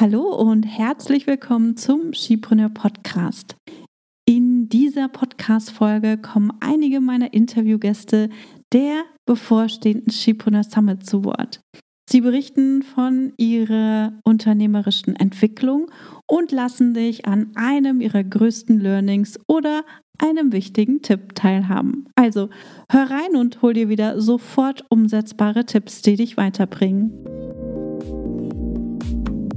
Hallo und herzlich willkommen zum Skipreneur Podcast. In dieser Podcast-Folge kommen einige meiner Interviewgäste der bevorstehenden Skipreneur Summit zu Wort. Sie berichten von ihrer unternehmerischen Entwicklung und lassen dich an einem ihrer größten Learnings oder einem wichtigen Tipp teilhaben. Also hör rein und hol dir wieder sofort umsetzbare Tipps, die dich weiterbringen.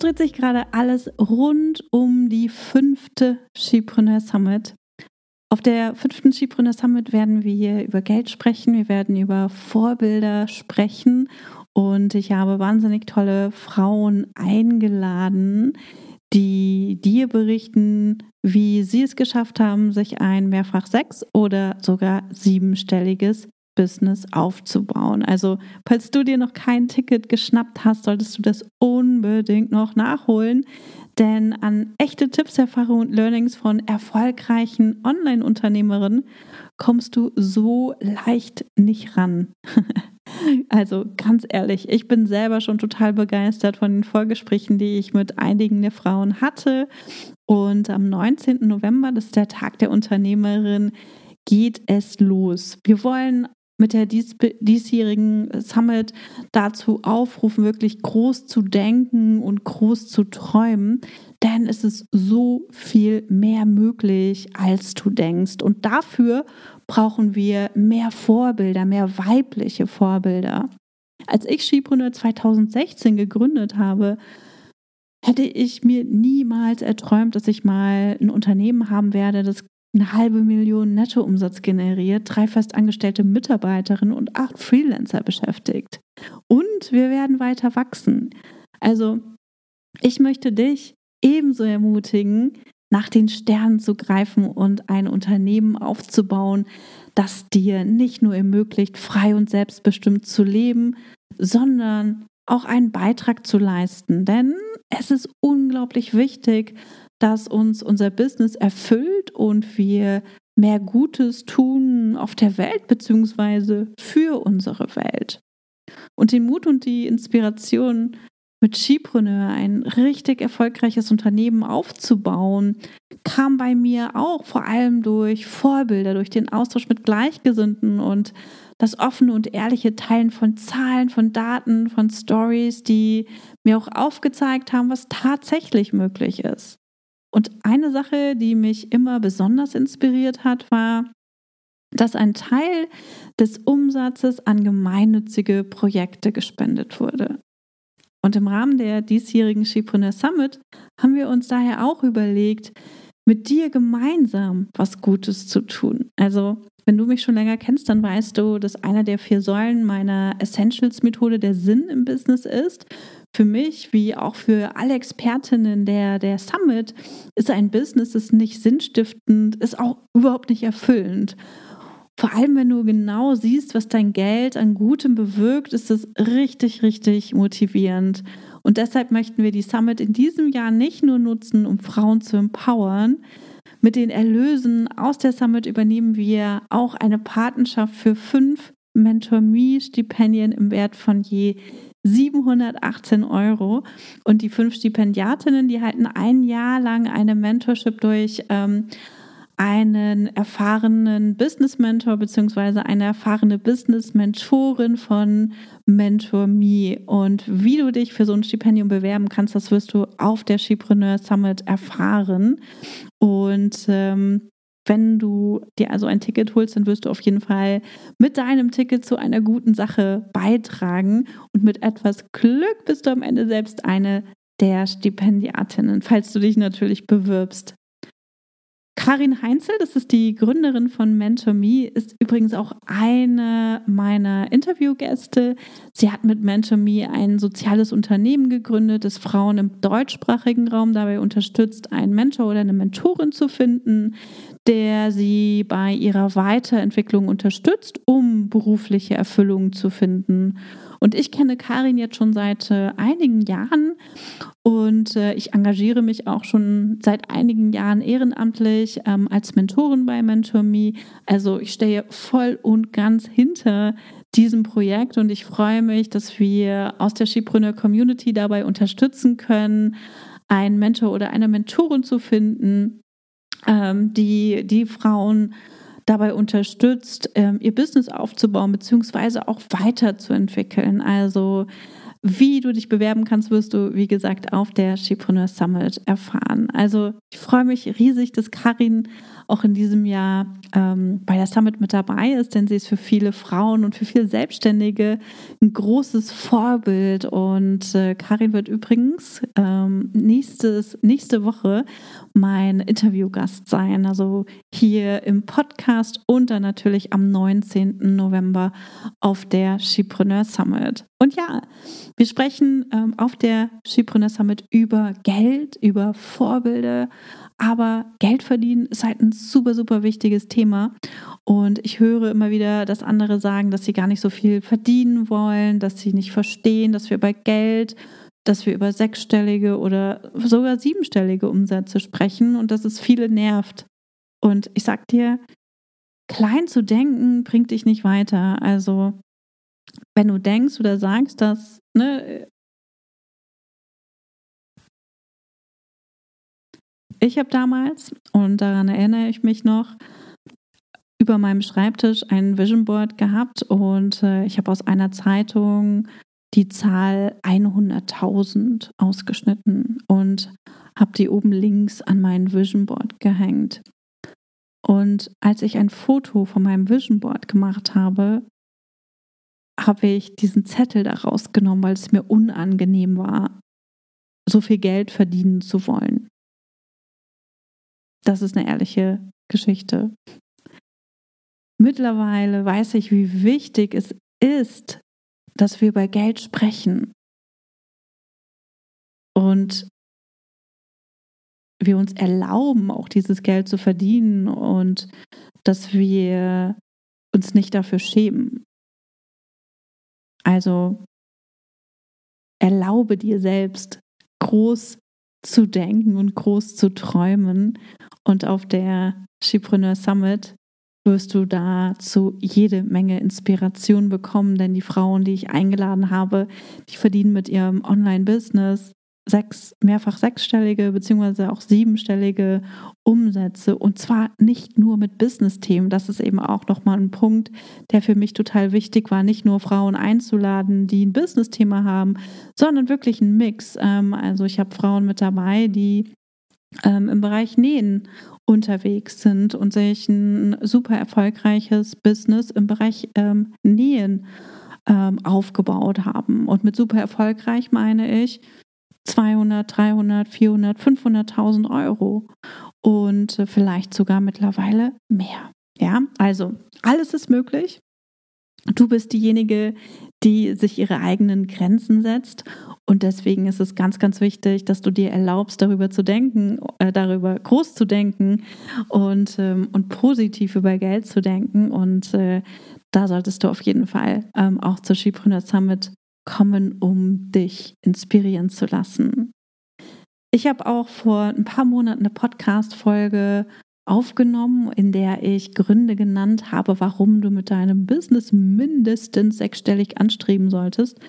Uns dreht sich gerade alles rund um die fünfte Skipreneur Summit. Auf der fünften Skipreneur Summit werden wir über Geld sprechen, wir werden über Vorbilder sprechen und ich habe wahnsinnig tolle Frauen eingeladen, die dir berichten, wie sie es geschafft haben, sich ein mehrfach sechs- oder sogar siebenstelliges Business aufzubauen. Also, falls du dir noch kein Ticket geschnappt hast, solltest du das unbedingt noch nachholen. Denn an echte Tipps, Erfahrungen und Learnings von erfolgreichen Online-Unternehmerinnen kommst du so leicht nicht ran. also ganz ehrlich, ich bin selber schon total begeistert von den Vorgesprächen, die ich mit einigen der Frauen hatte. Und am 19. November, das ist der Tag der Unternehmerin, geht es los. Wir wollen mit der dies, diesjährigen Summit dazu aufrufen, wirklich groß zu denken und groß zu träumen. Denn es ist so viel mehr möglich, als du denkst. Und dafür brauchen wir mehr Vorbilder, mehr weibliche Vorbilder. Als ich Skipreneur 2016 gegründet habe, hätte ich mir niemals erträumt, dass ich mal ein Unternehmen haben werde, das eine halbe Million Nettoumsatz generiert, drei festangestellte Mitarbeiterinnen und acht Freelancer beschäftigt. Und wir werden weiter wachsen. Also, ich möchte dich ebenso ermutigen, nach den Sternen zu greifen und ein Unternehmen aufzubauen, das dir nicht nur ermöglicht, frei und selbstbestimmt zu leben, sondern auch einen Beitrag zu leisten. Denn es ist unglaublich wichtig, dass uns unser Business erfüllt und wir mehr Gutes tun auf der Welt bzw. für unsere Welt. Und den Mut und die Inspiration, mit Skipreneur ein richtig erfolgreiches Unternehmen aufzubauen, kam bei mir auch vor allem durch Vorbilder, durch den Austausch mit Gleichgesinnten und das offene und ehrliche Teilen von Zahlen, von Daten, von Stories, die mir auch aufgezeigt haben, was tatsächlich möglich ist. Und eine Sache, die mich immer besonders inspiriert hat, war, dass ein Teil des Umsatzes an gemeinnützige Projekte gespendet wurde. Und im Rahmen der diesjährigen Skipreneur Summit haben wir uns daher auch überlegt, mit dir gemeinsam was Gutes zu tun. Also, wenn du mich schon länger kennst, dann weißt du, dass einer der vier Säulen meiner Essentials-Methode der Sinn im Business ist für mich wie auch für alle Expertinnen der, der Summit ist ein Business, das nicht sinnstiftend, ist auch überhaupt nicht erfüllend. Vor allem, wenn du genau siehst, was dein Geld an Gutem bewirkt, ist es richtig, richtig motivierend. Und deshalb möchten wir die Summit in diesem Jahr nicht nur nutzen, um Frauen zu empowern. Mit den Erlösen aus der Summit übernehmen wir auch eine Patenschaft für fünf Mentor Me Stipendien im Wert von je 718 Euro. Und die fünf Stipendiatinnen, die halten ein Jahr lang eine Mentorship durch ähm, einen erfahrenen Business-Mentor beziehungsweise eine erfahrene Business-Mentorin von Mentor Me. Und wie du dich für so ein Stipendium bewerben kannst, das wirst du auf der Skipreneur Summit erfahren. Und ähm, wenn du dir also ein Ticket holst, dann wirst du auf jeden Fall mit deinem Ticket zu einer guten Sache beitragen. Und mit etwas Glück bist du am Ende selbst eine der Stipendiatinnen, falls du dich natürlich bewirbst. Karin Heinzel, das ist die Gründerin von Mentor Me, ist übrigens auch eine meiner Interviewgäste. Sie hat mit Mentor Me ein soziales Unternehmen gegründet, das Frauen im deutschsprachigen Raum dabei unterstützt, einen Mentor oder eine Mentorin zu finden, der sie bei ihrer Weiterentwicklung unterstützt, um berufliche Erfüllung zu finden. Und ich kenne Karin jetzt schon seit äh, einigen Jahren und äh, ich engagiere mich auch schon seit einigen Jahren ehrenamtlich ähm, als Mentorin bei MentorMe. Also ich stehe voll und ganz hinter diesem Projekt und ich freue mich, dass wir aus der Skipreneur Community dabei unterstützen können, einen Mentor oder eine Mentorin zu finden, ähm, die die Frauen dabei unterstützt, ähm, ihr Business aufzubauen beziehungsweise auch weiterzuentwickeln. Also wie du dich bewerben kannst, wirst du, wie gesagt, auf der Skipreneur Summit erfahren. Also ich freue mich riesig, dass Karin auch in diesem Jahr ähm, bei der Summit mit dabei ist, denn sie ist für viele Frauen und für viele Selbstständige ein großes Vorbild. Und äh, Karin wird übrigens ähm, nächstes, nächste Woche mein Interviewgast sein, also hier im Podcast und dann natürlich am 19. November auf der Skipreneur Summit. Und ja, wir sprechen ähm, auf der Skipreneur Summit über Geld, über Vorbilder, aber Geld verdienen ist halt ein super, super wichtiges Thema. Und ich höre immer wieder, dass andere sagen, dass sie gar nicht so viel verdienen wollen, dass sie nicht verstehen, dass wir bei Geld, dass wir über sechsstellige oder sogar siebenstellige Umsätze sprechen und dass es viele nervt. Und ich sag dir, klein zu denken bringt dich nicht weiter. Also, wenn du denkst oder sagst, dass ne, Ich habe damals, und daran erinnere ich mich noch, über meinem Schreibtisch ein Vision Board gehabt und äh, ich habe aus einer Zeitung die Zahl 100.000 ausgeschnitten und habe die oben links an mein Vision Board gehängt. Und als ich ein Foto von meinem Vision Board gemacht habe, habe ich diesen Zettel da rausgenommen, weil es mir unangenehm war, so viel Geld verdienen zu wollen. Das ist eine ehrliche Geschichte. Mittlerweile weiß ich, wie wichtig es ist, dass wir über Geld sprechen. Und wir uns erlauben, auch dieses Geld zu verdienen und dass wir uns nicht dafür schämen. Also erlaube dir selbst, groß zu denken und groß zu träumen. Und auf der Skipreneur Summit wirst du dazu jede Menge Inspiration bekommen, denn die Frauen, die ich eingeladen habe, die verdienen mit ihrem Online-Business sechs, mehrfach sechsstellige beziehungsweise auch siebenstellige Umsätze und zwar nicht nur mit Business-Themen. Das ist eben auch nochmal ein Punkt, der für mich total wichtig war, nicht nur Frauen einzuladen, die ein Business-Thema haben, sondern wirklich ein Mix. Ähm, also ich habe Frauen mit dabei, die ähm, im Bereich Nähen unterwegs sind und sich ein super erfolgreiches Business im Bereich ähm, Nähen aufgebaut haben. Und mit super erfolgreich meine ich, 200, 300, 400, 500.000 Euro und äh, vielleicht sogar mittlerweile mehr. Ja, also alles ist möglich. Du bist diejenige, die sich ihre eigenen Grenzen setzt. Und deswegen ist es ganz, ganz wichtig, dass du dir erlaubst, darüber zu denken, äh, darüber groß zu denken und, ähm, und positiv über Geld zu denken. Und äh, da solltest du auf jeden Fall ähm, auch zur Skipreneur Summit kommen, um dich inspirieren zu lassen. Ich habe auch vor ein paar Monaten eine Podcast-Folge aufgenommen, in der ich Gründe genannt habe, warum du mit deinem Business mindestens sechsstellig anstreben solltest.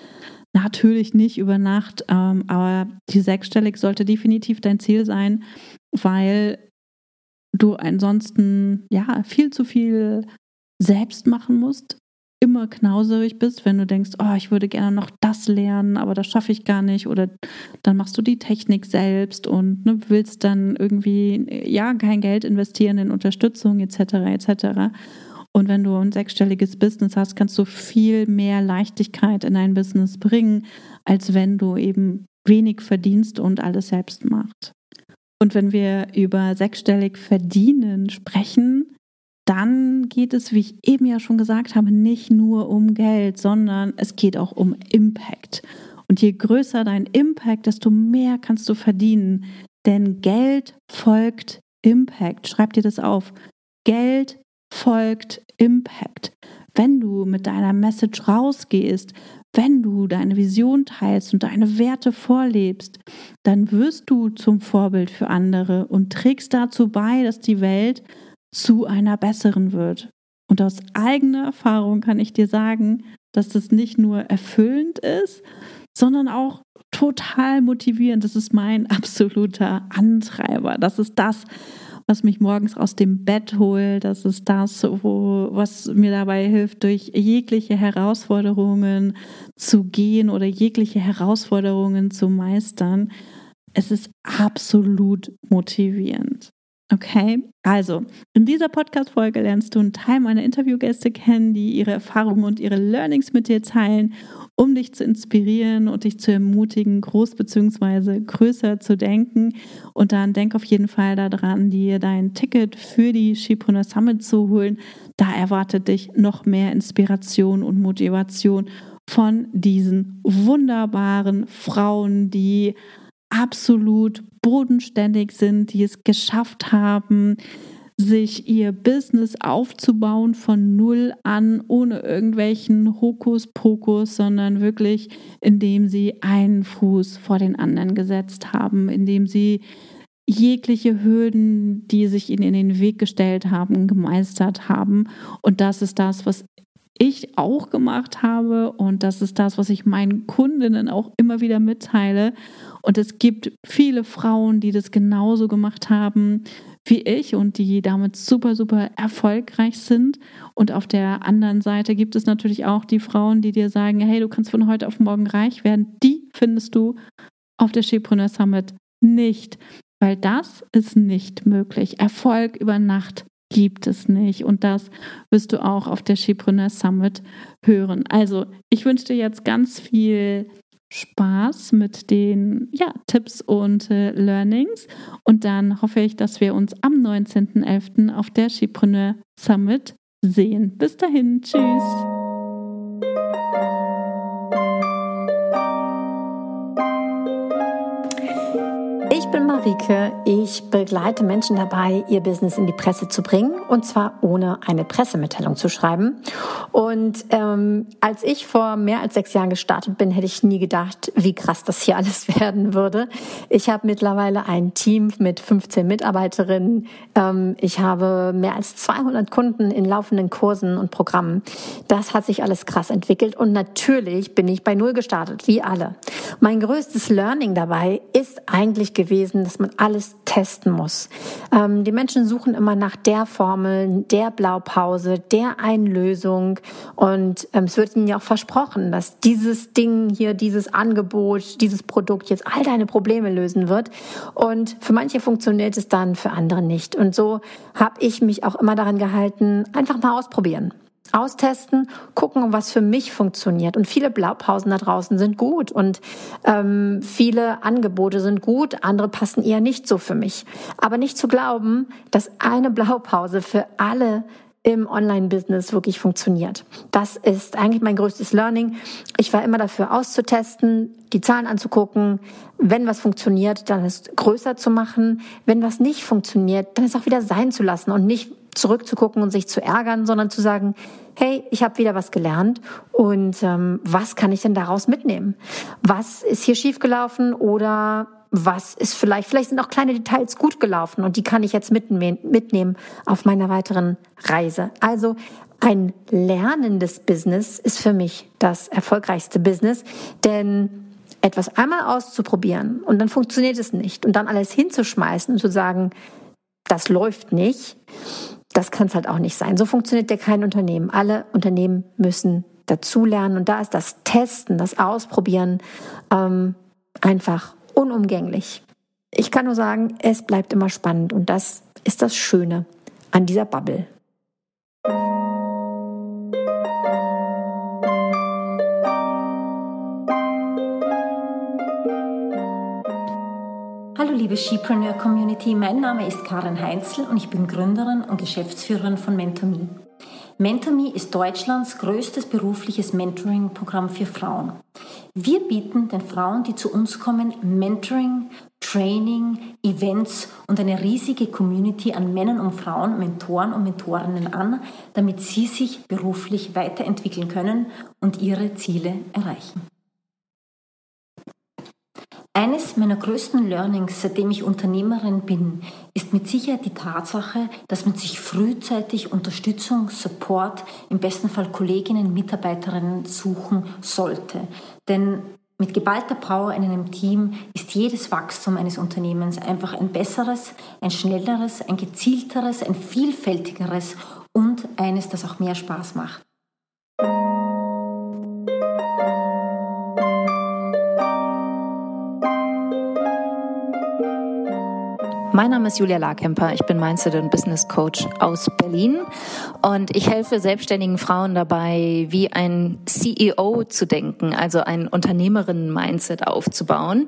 Natürlich nicht über Nacht, ähm, aber die sechsstellig sollte definitiv dein Ziel sein, weil du ansonsten ja viel zu viel selbst machen musst, immer knauserig bist, wenn du denkst, oh, ich würde gerne noch das lernen, aber das schaffe ich gar nicht. Oder dann machst du die Technik selbst und ne, willst dann irgendwie ja kein Geld investieren in Unterstützung etc. etc. Und wenn du ein sechsstelliges Business hast, kannst du viel mehr Leichtigkeit in dein Business bringen, als wenn du eben wenig verdienst und alles selbst machst. Und wenn wir über sechsstellig verdienen sprechen, dann geht es, wie ich eben ja schon gesagt habe, nicht nur um Geld, sondern es geht auch um Impact. Und je größer dein Impact, desto mehr kannst du verdienen. Denn Geld folgt Impact. Schreib dir das auf. Geld folgt Impact. Wenn du mit deiner Message rausgehst, wenn du deine Vision teilst und deine Werte vorlebst, dann wirst du zum Vorbild für andere und trägst dazu bei, dass die Welt zu einer besseren wird. Und aus eigener Erfahrung kann ich dir sagen, dass das nicht nur erfüllend ist, sondern auch total motivierend. Das ist mein absoluter Antreiber. Das ist das, was mich morgens aus dem Bett holt. Das ist das, wo, was mir dabei hilft, durch jegliche Herausforderungen zu gehen oder jegliche Herausforderungen zu meistern. Es ist absolut motivierend. Okay, also in dieser Podcast-Folge lernst du einen Teil meiner Interviewgäste kennen, die ihre Erfahrungen und ihre Learnings mit dir teilen, um dich zu inspirieren und dich zu ermutigen, groß bzw. größer zu denken. Und dann denk auf jeden Fall daran, dir dein Ticket für die Schipreneur Summit zu holen. Da erwartet dich noch mehr Inspiration und Motivation von diesen wunderbaren Frauen, die absolut bodenständig sind, die es geschafft haben, sich ihr Business aufzubauen von null an, ohne irgendwelchen Hokuspokus, sondern wirklich, indem sie einen Fuß vor den anderen gesetzt haben, indem sie jegliche Hürden, die sich ihnen in den Weg gestellt haben, gemeistert haben. Und das ist das, was ich auch gemacht habe und das ist das, was ich meinen Kundinnen auch immer wieder mitteile. Und es gibt viele Frauen, die das genauso gemacht haben wie ich und die damit super, super erfolgreich sind. Und auf der anderen Seite gibt es natürlich auch die Frauen, die dir sagen, hey, du kannst von heute auf morgen reich werden. Die findest du auf der Skipreneur Summit nicht, weil das ist nicht möglich. Erfolg über Nacht gibt es nicht. Und das wirst du auch auf der Skipreneur Summit hören. Also, ich wünsche dir jetzt ganz viel Spaß mit den ja, Tipps und äh, Learnings. Und dann hoffe ich, dass wir uns am 19.11. auf der Skipreneur Summit sehen. Bis dahin, tschüss. Ich bin Marike. Ich begleite Menschen dabei, ihr Business in die Presse zu bringen und zwar ohne eine Pressemitteilung zu schreiben. Und ähm, als ich vor mehr als sechs Jahren gestartet bin, hätte ich nie gedacht, wie krass das hier alles werden würde. Ich habe mittlerweile ein Team mit 15 Mitarbeiterinnen. Ähm, ich habe mehr als 200 Kunden in laufenden Kursen und Programmen. Das hat sich alles krass entwickelt und natürlich bin ich bei Null gestartet, wie alle. Mein größtes Learning dabei ist eigentlich gewesen, dass man alles testen muss. Ähm, die Menschen suchen immer nach der Formel, der Blaupause, der einen Lösung und ähm, es wird ihnen ja auch versprochen, dass dieses Ding hier, dieses Angebot, dieses Produkt jetzt all deine Probleme lösen wird und für manche funktioniert es dann, für andere nicht. Und so habe ich mich auch immer daran gehalten, einfach mal ausprobieren austesten, gucken, was für mich funktioniert. Und viele Blaupausen da draußen sind gut und ähm, viele Angebote sind gut, andere passen eher nicht so für mich. Aber nicht zu glauben, dass eine Blaupause für alle im Online-Business wirklich funktioniert. Das ist eigentlich mein größtes Learning. Ich war immer dafür auszutesten, die Zahlen anzugucken. Wenn was funktioniert, dann ist größer zu machen. Wenn was nicht funktioniert, dann ist auch wieder sein zu lassen und nicht zurückzugucken und sich zu ärgern, sondern zu sagen, hey, ich habe wieder was gelernt und ähm, was kann ich denn daraus mitnehmen? Was ist hier schiefgelaufen oder was ist vielleicht, vielleicht sind auch kleine Details gut gelaufen und die kann ich jetzt mitnehmen auf meiner weiteren Reise. Also ein lernendes Business ist für mich das erfolgreichste Business, denn etwas einmal auszuprobieren und dann funktioniert es nicht und dann alles hinzuschmeißen und zu sagen, das läuft nicht, das kann es halt auch nicht sein. So funktioniert ja kein Unternehmen. Alle Unternehmen müssen dazulernen und da ist das Testen, das Ausprobieren ähm, einfach unumgänglich. Ich kann nur sagen, es bleibt immer spannend und das ist das Schöne an dieser Bubble. Liebe Skipreneur Community, mein Name ist Karin Heinzel und ich bin Gründerin und Geschäftsführerin von MentorMe. MentorMe ist Deutschlands größtes berufliches Mentoring-Programm für Frauen. Wir bieten den Frauen, die zu uns kommen, Mentoring, Training, Events und eine riesige Community an Männern und Frauen, Mentoren und Mentorinnen an, damit sie sich beruflich weiterentwickeln können und ihre Ziele erreichen. Eines meiner größten Learnings, seitdem ich Unternehmerin bin, ist mit Sicherheit die Tatsache, dass man sich frühzeitig Unterstützung, Support, im besten Fall Kolleginnen, Mitarbeiterinnen suchen sollte. Denn mit geballter Power in einem Team ist jedes Wachstum eines Unternehmens einfach ein besseres, ein schnelleres, ein gezielteres, ein vielfältigeres und eines, das auch mehr Spaß macht. Mein Name ist Julia Larkemper. Ich bin Mindset und Business Coach aus Berlin und ich helfe selbstständigen Frauen dabei, wie ein CEO zu denken, also ein Unternehmerinnen-Mindset aufzubauen.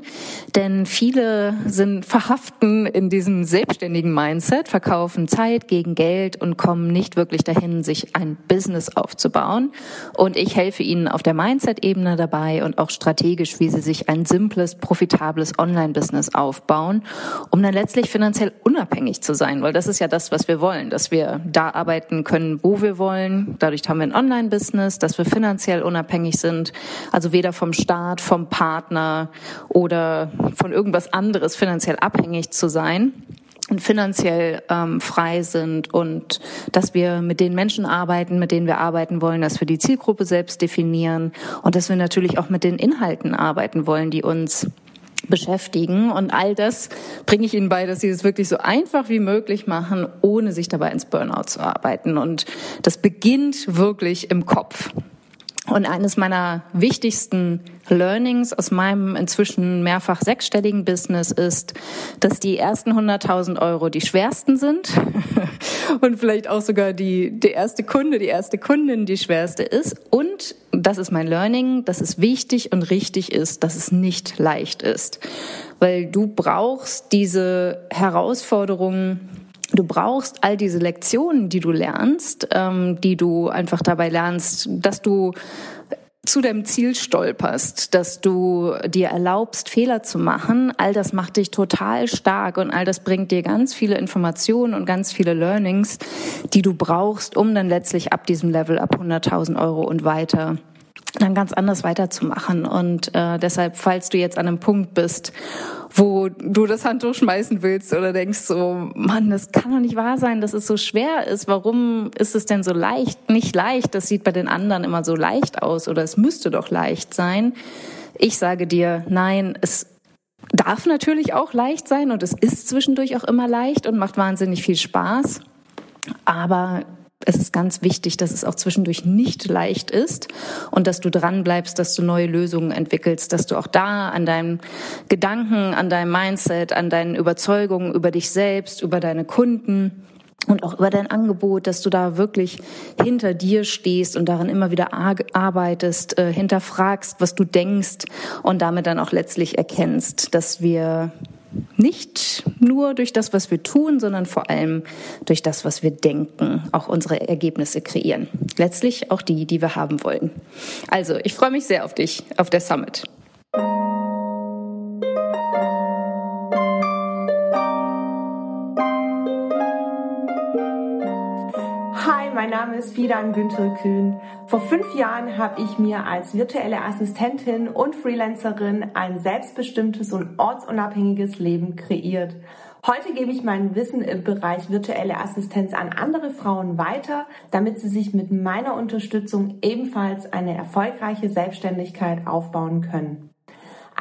Denn viele sind verhaften in diesem selbstständigen Mindset, verkaufen Zeit gegen Geld und kommen nicht wirklich dahin, sich ein Business aufzubauen. Und ich helfe ihnen auf der Mindset-Ebene dabei und auch strategisch, wie sie sich ein simples, profitables Online-Business aufbauen, um dann letztlich finanziell unabhängig zu sein, weil das ist ja das, was wir wollen, dass wir da arbeiten können, wo wir wollen. Dadurch haben wir ein Online-Business, dass wir finanziell unabhängig sind, also weder vom Staat, vom Partner oder von irgendwas anderes finanziell abhängig zu sein und finanziell ähm, frei sind und dass wir mit den Menschen arbeiten, mit denen wir arbeiten wollen, dass wir die Zielgruppe selbst definieren und dass wir natürlich auch mit den Inhalten arbeiten wollen, die uns beschäftigen. Und all das bringe ich Ihnen bei, dass Sie es wirklich so einfach wie möglich machen, ohne sich dabei ins Burnout zu arbeiten. Und das beginnt wirklich im Kopf. Und eines meiner wichtigsten Learnings aus meinem inzwischen mehrfach sechsstelligen Business ist, dass die ersten 100.000 Euro die schwersten sind und vielleicht auch sogar die, der erste Kunde, die erste Kundin die schwerste ist. Und das ist mein Learning, dass es wichtig und richtig ist, dass es nicht leicht ist. Weil du brauchst diese Herausforderungen Du brauchst all diese Lektionen, die du lernst, ähm, die du einfach dabei lernst, dass du zu deinem Ziel stolperst, dass du dir erlaubst, Fehler zu machen, all das macht dich total stark und all das bringt dir ganz viele Informationen und ganz viele Learnings, die du brauchst, um dann letztlich ab diesem Level, ab 100.000 Euro und weiter dann ganz anders weiterzumachen. Und äh, deshalb, falls du jetzt an einem Punkt bist, wo du das Handtuch schmeißen willst oder denkst so, Mann, das kann doch nicht wahr sein, dass es so schwer ist. Warum ist es denn so leicht? Nicht leicht, das sieht bei den anderen immer so leicht aus oder es müsste doch leicht sein. Ich sage dir, nein, es darf natürlich auch leicht sein und es ist zwischendurch auch immer leicht und macht wahnsinnig viel Spaß. Aber es ist ganz wichtig, dass es auch zwischendurch nicht leicht ist und dass du dran bleibst, dass du neue Lösungen entwickelst, dass du auch da an deinem Gedanken, an deinem Mindset, an deinen Überzeugungen über dich selbst, über deine Kunden und auch über dein Angebot, dass du da wirklich hinter dir stehst und daran immer wieder arbeitest, äh, hinterfragst, was du denkst und damit dann auch letztlich erkennst, dass wir nicht nur durch das, was wir tun, sondern vor allem durch das, was wir denken, auch unsere Ergebnisse kreieren. Letztlich auch die, die wir haben wollen. Also, ich freue mich sehr auf dich auf der Summit. Name ist Fidan Günther Kühn. Vor fünf Jahren habe ich mir als virtuelle Assistentin und Freelancerin ein selbstbestimmtes und ortsunabhängiges Leben kreiert. Heute gebe ich mein Wissen im Bereich virtuelle Assistenz an andere Frauen weiter, damit sie sich mit meiner Unterstützung ebenfalls eine erfolgreiche Selbstständigkeit aufbauen können.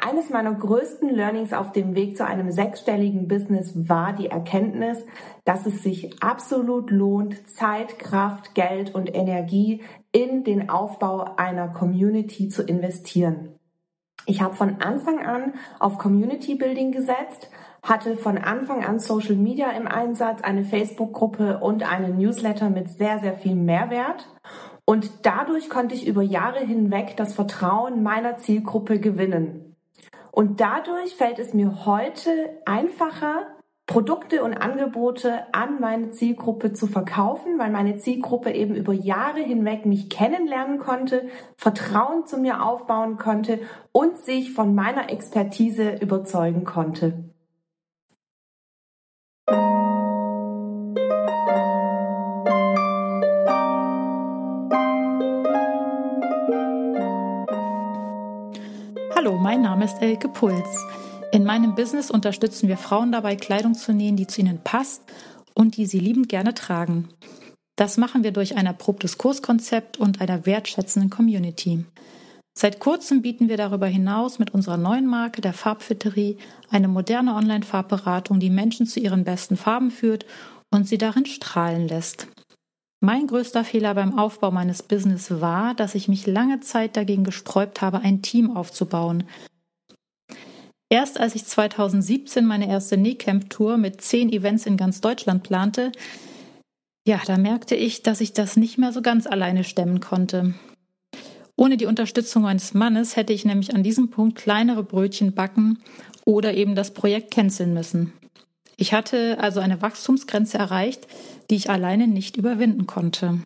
Eines meiner größten Learnings auf dem Weg zu einem sechsstelligen Business war die Erkenntnis, dass es sich absolut lohnt, Zeit, Kraft, Geld und Energie in den Aufbau einer Community zu investieren. Ich habe von Anfang an auf Community Building gesetzt, hatte von Anfang an Social Media im Einsatz, eine Facebook-Gruppe und einen Newsletter mit sehr, sehr viel Mehrwert. Und dadurch konnte ich über Jahre hinweg das Vertrauen meiner Zielgruppe gewinnen. Und dadurch fällt es mir heute einfacher, Produkte und Angebote an meine Zielgruppe zu verkaufen, weil meine Zielgruppe eben über Jahre hinweg mich kennenlernen konnte, Vertrauen zu mir aufbauen konnte und sich von meiner Expertise überzeugen konnte. Hallo, mein Name ist Elke Puls. In meinem Business unterstützen wir Frauen dabei, Kleidung zu nähen, die zu ihnen passt und die sie liebend gerne tragen. Das machen wir durch ein erprobtes Kurskonzept und einer wertschätzenden Community. Seit kurzem bieten wir darüber hinaus mit unserer neuen Marke der Farbfitterie eine moderne Online-Farbberatung, die Menschen zu ihren besten Farben führt und sie darin strahlen lässt. Mein größter Fehler beim Aufbau meines Business war, dass ich mich lange Zeit dagegen gesträubt habe, ein Team aufzubauen. Erst als ich 2017 meine erste Nähcamp-Tour mit zehn Events in ganz Deutschland plante, ja, da merkte ich, dass ich das nicht mehr so ganz alleine stemmen konnte. Ohne die Unterstützung meines Mannes hätte ich nämlich an diesem Punkt kleinere Brötchen backen oder eben das Projekt canceln müssen. Ich hatte also eine Wachstumsgrenze erreicht, die ich alleine nicht überwinden konnte.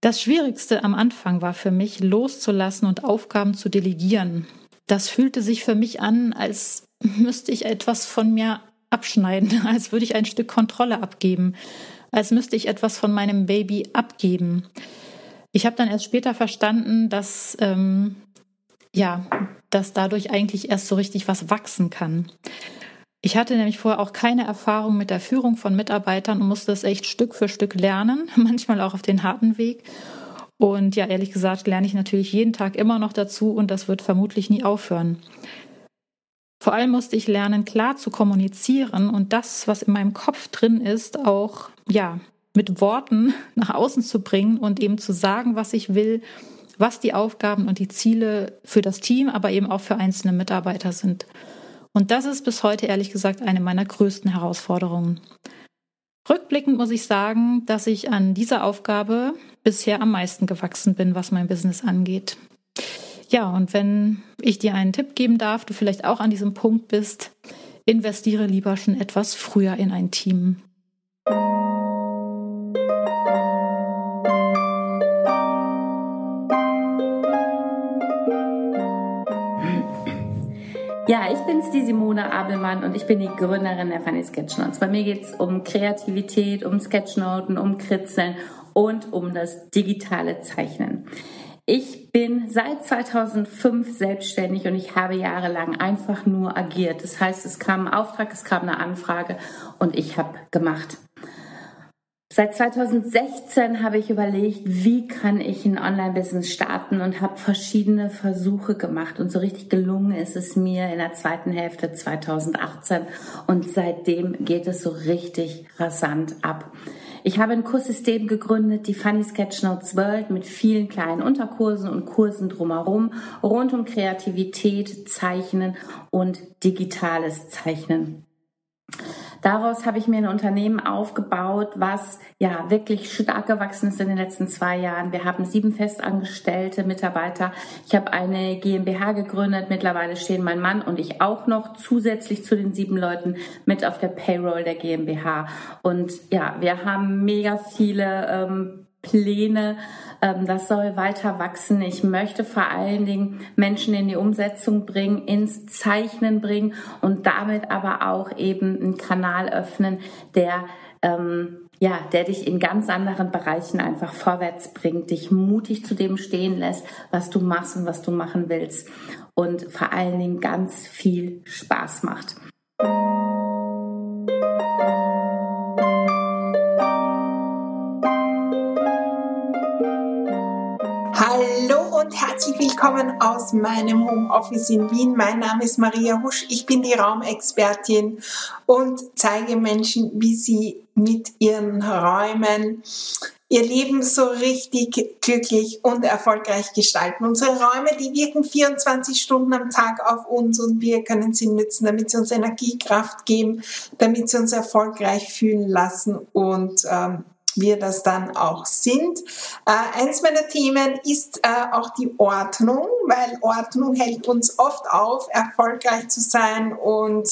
Das Schwierigste am Anfang war für mich, loszulassen und Aufgaben zu delegieren. Das fühlte sich für mich an, als müsste ich etwas von mir abschneiden, als würde ich ein Stück Kontrolle abgeben, als müsste ich etwas von meinem Baby abgeben. Ich habe dann erst später verstanden, dass ähm, ja, dass dadurch eigentlich erst so richtig was wachsen kann. Ich hatte nämlich vorher auch keine Erfahrung mit der Führung von Mitarbeitern und musste es echt Stück für Stück lernen, manchmal auch auf den harten Weg. Und ja, ehrlich gesagt, lerne ich natürlich jeden Tag immer noch dazu und das wird vermutlich nie aufhören. Vor allem musste ich lernen, klar zu kommunizieren und das, was in meinem Kopf drin ist, auch, ja, mit Worten nach außen zu bringen und eben zu sagen, was ich will, was die Aufgaben und die Ziele für das Team, aber eben auch für einzelne Mitarbeiter sind. Und das ist bis heute ehrlich gesagt eine meiner größten Herausforderungen. Rückblickend muss ich sagen, dass ich an dieser Aufgabe bisher am meisten gewachsen bin, was mein Business angeht. Ja, und wenn ich dir einen Tipp geben darf, du vielleicht auch an diesem Punkt bist, investiere lieber schon etwas früher in ein Team. Ja, ich bin's, die Simone Abelmann und ich bin die Gründerin der Funny Sketchnotes. Bei mir geht's um Kreativität, um Sketchnoten, um Kritzeln und um das digitale Zeichnen. Ich bin seit 2005 selbstständig und ich habe jahrelang einfach nur agiert. Das heißt, es kam ein Auftrag, es kam eine Anfrage und ich habe gemacht. Seit 2016 habe ich überlegt, wie kann ich ein Online-Business starten und habe verschiedene Versuche gemacht. Und so richtig gelungen ist es mir in der zweiten Hälfte 2018. Und seitdem geht es so richtig rasant ab. Ich habe ein Kurssystem gegründet, die Funny Sketch Notes World, mit vielen kleinen Unterkursen und Kursen drumherum, rund um Kreativität, Zeichnen und digitales Zeichnen. Daraus habe ich mir ein Unternehmen aufgebaut, was ja wirklich stark gewachsen ist in den letzten zwei Jahren. Wir haben sieben festangestellte Mitarbeiter. Ich habe eine GmbH gegründet. Mittlerweile stehen mein Mann und ich auch noch zusätzlich zu den sieben Leuten mit auf der Payroll der GmbH. Und ja, wir haben mega viele ähm, Pläne. Ähm, das soll weiter wachsen. Ich möchte vor allen Dingen Menschen in die Umsetzung bringen, ins Zeichnen bringen und damit aber auch eben einen Kanal öffnen, der ähm, ja, der dich in ganz anderen Bereichen einfach vorwärts bringt, dich mutig zu dem stehen lässt, was du machst und was du machen willst und vor allen Dingen ganz viel Spaß macht. Und herzlich willkommen aus meinem Homeoffice in Wien. Mein Name ist Maria Husch. Ich bin die Raumexpertin und zeige Menschen, wie sie mit ihren Räumen ihr Leben so richtig glücklich und erfolgreich gestalten. Unsere Räume, die wirken 24 Stunden am Tag auf uns und wir können sie nützen, damit sie uns Energiekraft geben, damit sie uns erfolgreich fühlen lassen und ähm, wir das dann auch sind. Äh, eins meiner Themen ist äh, auch die Ordnung, weil Ordnung hält uns oft auf, erfolgreich zu sein und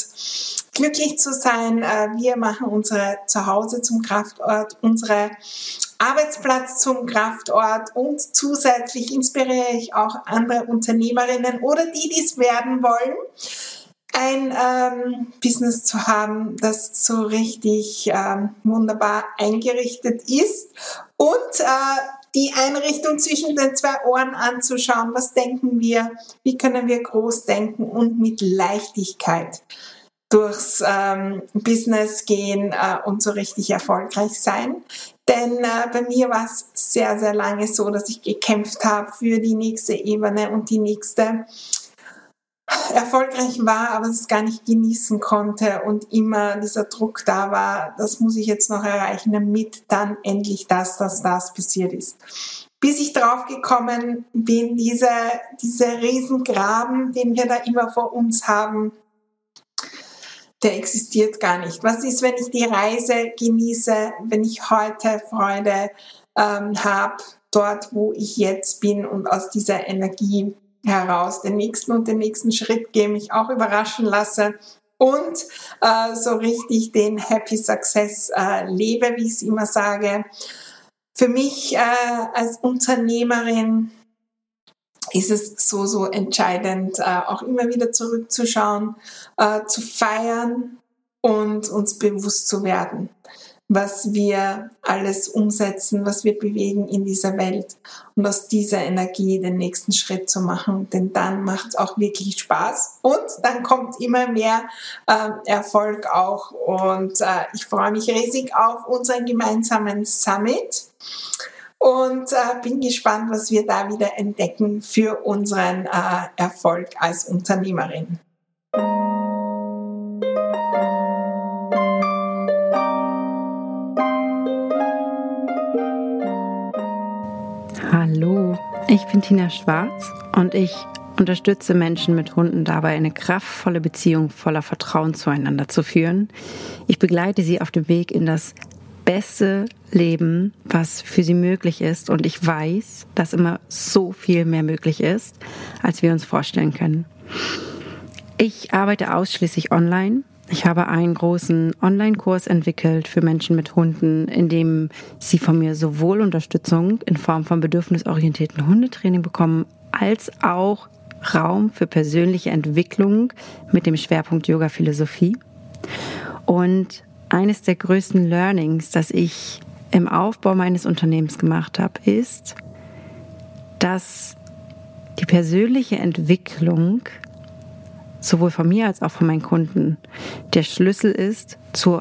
glücklich zu sein. Äh, wir machen unsere Zuhause zum Kraftort, unsere Arbeitsplatz zum Kraftort und zusätzlich inspiriere ich auch andere Unternehmerinnen oder die, die es werden wollen, ein ähm, Business zu haben, das so richtig ähm, wunderbar eingerichtet ist und äh, die Einrichtung zwischen den zwei Ohren anzuschauen. Was denken wir? Wie können wir groß denken und mit Leichtigkeit durchs ähm, Business gehen äh, und so richtig erfolgreich sein. Denn äh, bei mir war es sehr, sehr lange so, dass ich gekämpft habe für die nächste Ebene und die nächste erfolgreich war, aber es gar nicht genießen konnte und immer dieser Druck da war, das muss ich jetzt noch erreichen, damit dann endlich das, das, das passiert ist. Bis ich drauf gekommen bin, diese, diese Riesengraben, den wir da immer vor uns haben, der existiert gar nicht. Was ist, wenn ich die Reise genieße, wenn ich heute Freude ähm, habe, dort, wo ich jetzt bin und aus dieser Energie heraus. Den nächsten und den nächsten Schritt gehe, mich auch überraschen lasse. Und äh, so richtig den Happy Success äh, lebe, wie ich es immer sage. Für mich äh, als Unternehmerin ist es so, so entscheidend, äh, auch immer wieder zurückzuschauen, äh, zu feiern und uns bewusst zu werden was wir alles umsetzen, was wir bewegen in dieser Welt und aus dieser Energie den nächsten Schritt zu machen, denn dann macht es auch wirklich Spaß und dann kommt immer mehr äh, Erfolg auch und äh, ich freue mich riesig auf unseren gemeinsamen Summit und äh, bin gespannt, was wir da wieder entdecken für unseren äh, Erfolg als Unternehmerin. Ich bin Tina Schwarz und ich unterstütze Menschen mit Hunden dabei, eine kraftvolle Beziehung voller Vertrauen zueinander zu führen. Ich begleite sie auf dem Weg in das beste Leben, was für sie möglich ist. Und ich weiß, dass immer so viel mehr möglich ist, als wir uns vorstellen können. Ich arbeite ausschließlich online ich habe einen großen Online-Kurs entwickelt für Menschen mit Hunden, in dem sie von mir sowohl Unterstützung in Form von bedürfnisorientierten Hundetraining bekommen, als auch Raum für persönliche Entwicklung mit dem Schwerpunkt Yoga-Philosophie. Und eines der größten Learnings, das ich im Aufbau meines Unternehmens gemacht habe, ist, dass die persönliche Entwicklung sowohl von mir als auch von meinen Kunden, der Schlüssel ist zu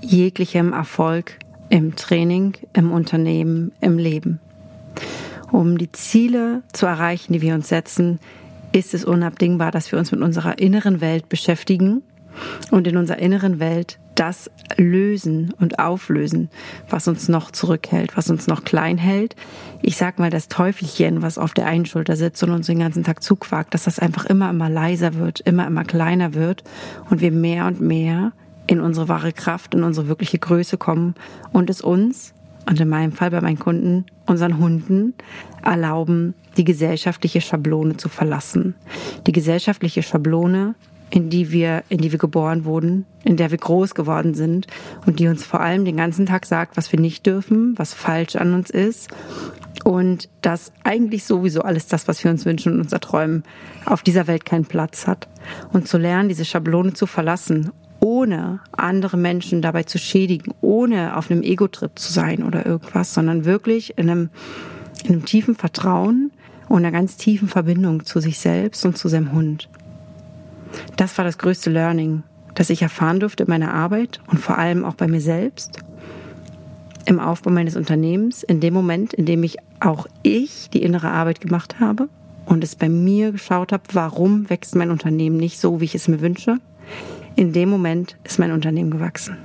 jeglichem Erfolg im Training, im Unternehmen, im Leben. Um die Ziele zu erreichen, die wir uns setzen, ist es unabdingbar, dass wir uns mit unserer inneren Welt beschäftigen und in unserer inneren Welt das lösen und auflösen, was uns noch zurückhält, was uns noch klein hält. Ich sag mal, das Teufelchen, was auf der einen Schulter sitzt und uns den ganzen Tag zuquakt, dass das einfach immer, immer leiser wird, immer, immer kleiner wird und wir mehr und mehr in unsere wahre Kraft, in unsere wirkliche Größe kommen und es uns, und in meinem Fall bei meinen Kunden, unseren Hunden, erlauben, die gesellschaftliche Schablone zu verlassen. Die gesellschaftliche Schablone, in die wir, in die wir geboren wurden, in der wir groß geworden sind und die uns vor allem den ganzen Tag sagt, was wir nicht dürfen, was falsch an uns ist und dass eigentlich sowieso alles das, was wir uns wünschen und uns erträumen, auf dieser Welt keinen Platz hat. Und zu lernen, diese Schablone zu verlassen, ohne andere Menschen dabei zu schädigen, ohne auf einem Ego-Trip zu sein oder irgendwas, sondern wirklich in einem, in einem tiefen Vertrauen und einer ganz tiefen Verbindung zu sich selbst und zu seinem Hund. Das war das größte Learning, das ich erfahren durfte in meiner Arbeit und vor allem auch bei mir selbst. im Aufbau meines Unternehmens, in dem Moment, in dem ich auch ich die innere Arbeit gemacht habe und es bei mir geschaut habe, warum wächst mein Unternehmen nicht so, wie ich es mir wünsche, in dem Moment ist mein Unternehmen gewachsen.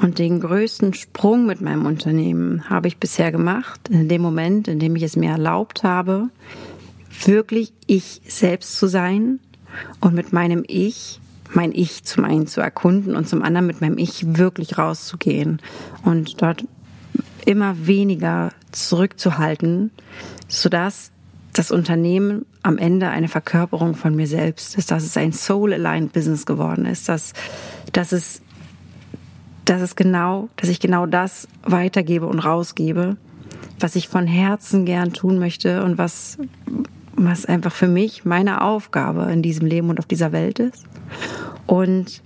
Und den größten Sprung mit meinem Unternehmen habe ich bisher gemacht, in dem Moment, in dem ich es mir erlaubt habe, wirklich ich selbst zu sein und mit meinem Ich, mein Ich zum einen zu erkunden und zum anderen mit meinem Ich wirklich rauszugehen und dort immer weniger zurückzuhalten, sodass das Unternehmen am Ende eine Verkörperung von mir selbst ist, dass es ein Soul-Aligned Business geworden ist, dass, dass es dass es genau, dass ich genau das weitergebe und rausgebe, was ich von Herzen gern tun möchte und was, was einfach für mich meine Aufgabe in diesem Leben und auf dieser Welt ist. Und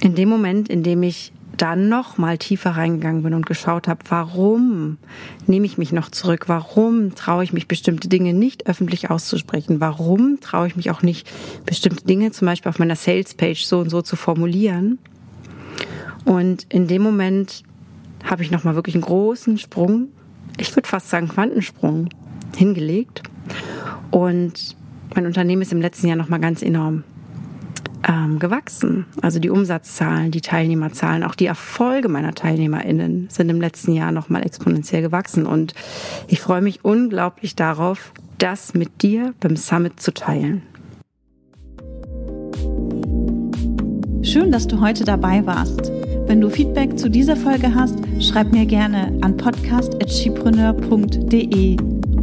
in dem Moment, in dem ich da noch mal tiefer reingegangen bin und geschaut habe, warum nehme ich mich noch zurück? Warum traue ich mich bestimmte Dinge nicht öffentlich auszusprechen? Warum traue ich mich auch nicht bestimmte Dinge zum Beispiel auf meiner Sales Page so und so zu formulieren? Und in dem Moment habe ich nochmal wirklich einen großen Sprung, ich würde fast sagen Quantensprung, hingelegt. Und mein Unternehmen ist im letzten Jahr nochmal ganz enorm ähm, gewachsen. Also die Umsatzzahlen, die Teilnehmerzahlen, auch die Erfolge meiner TeilnehmerInnen sind im letzten Jahr nochmal exponentiell gewachsen. Und ich freue mich unglaublich darauf, das mit dir beim Summit zu teilen. Schön, dass du heute dabei warst. Wenn du Feedback zu dieser Folge hast, schreib mir gerne an podcast.chipreneur.de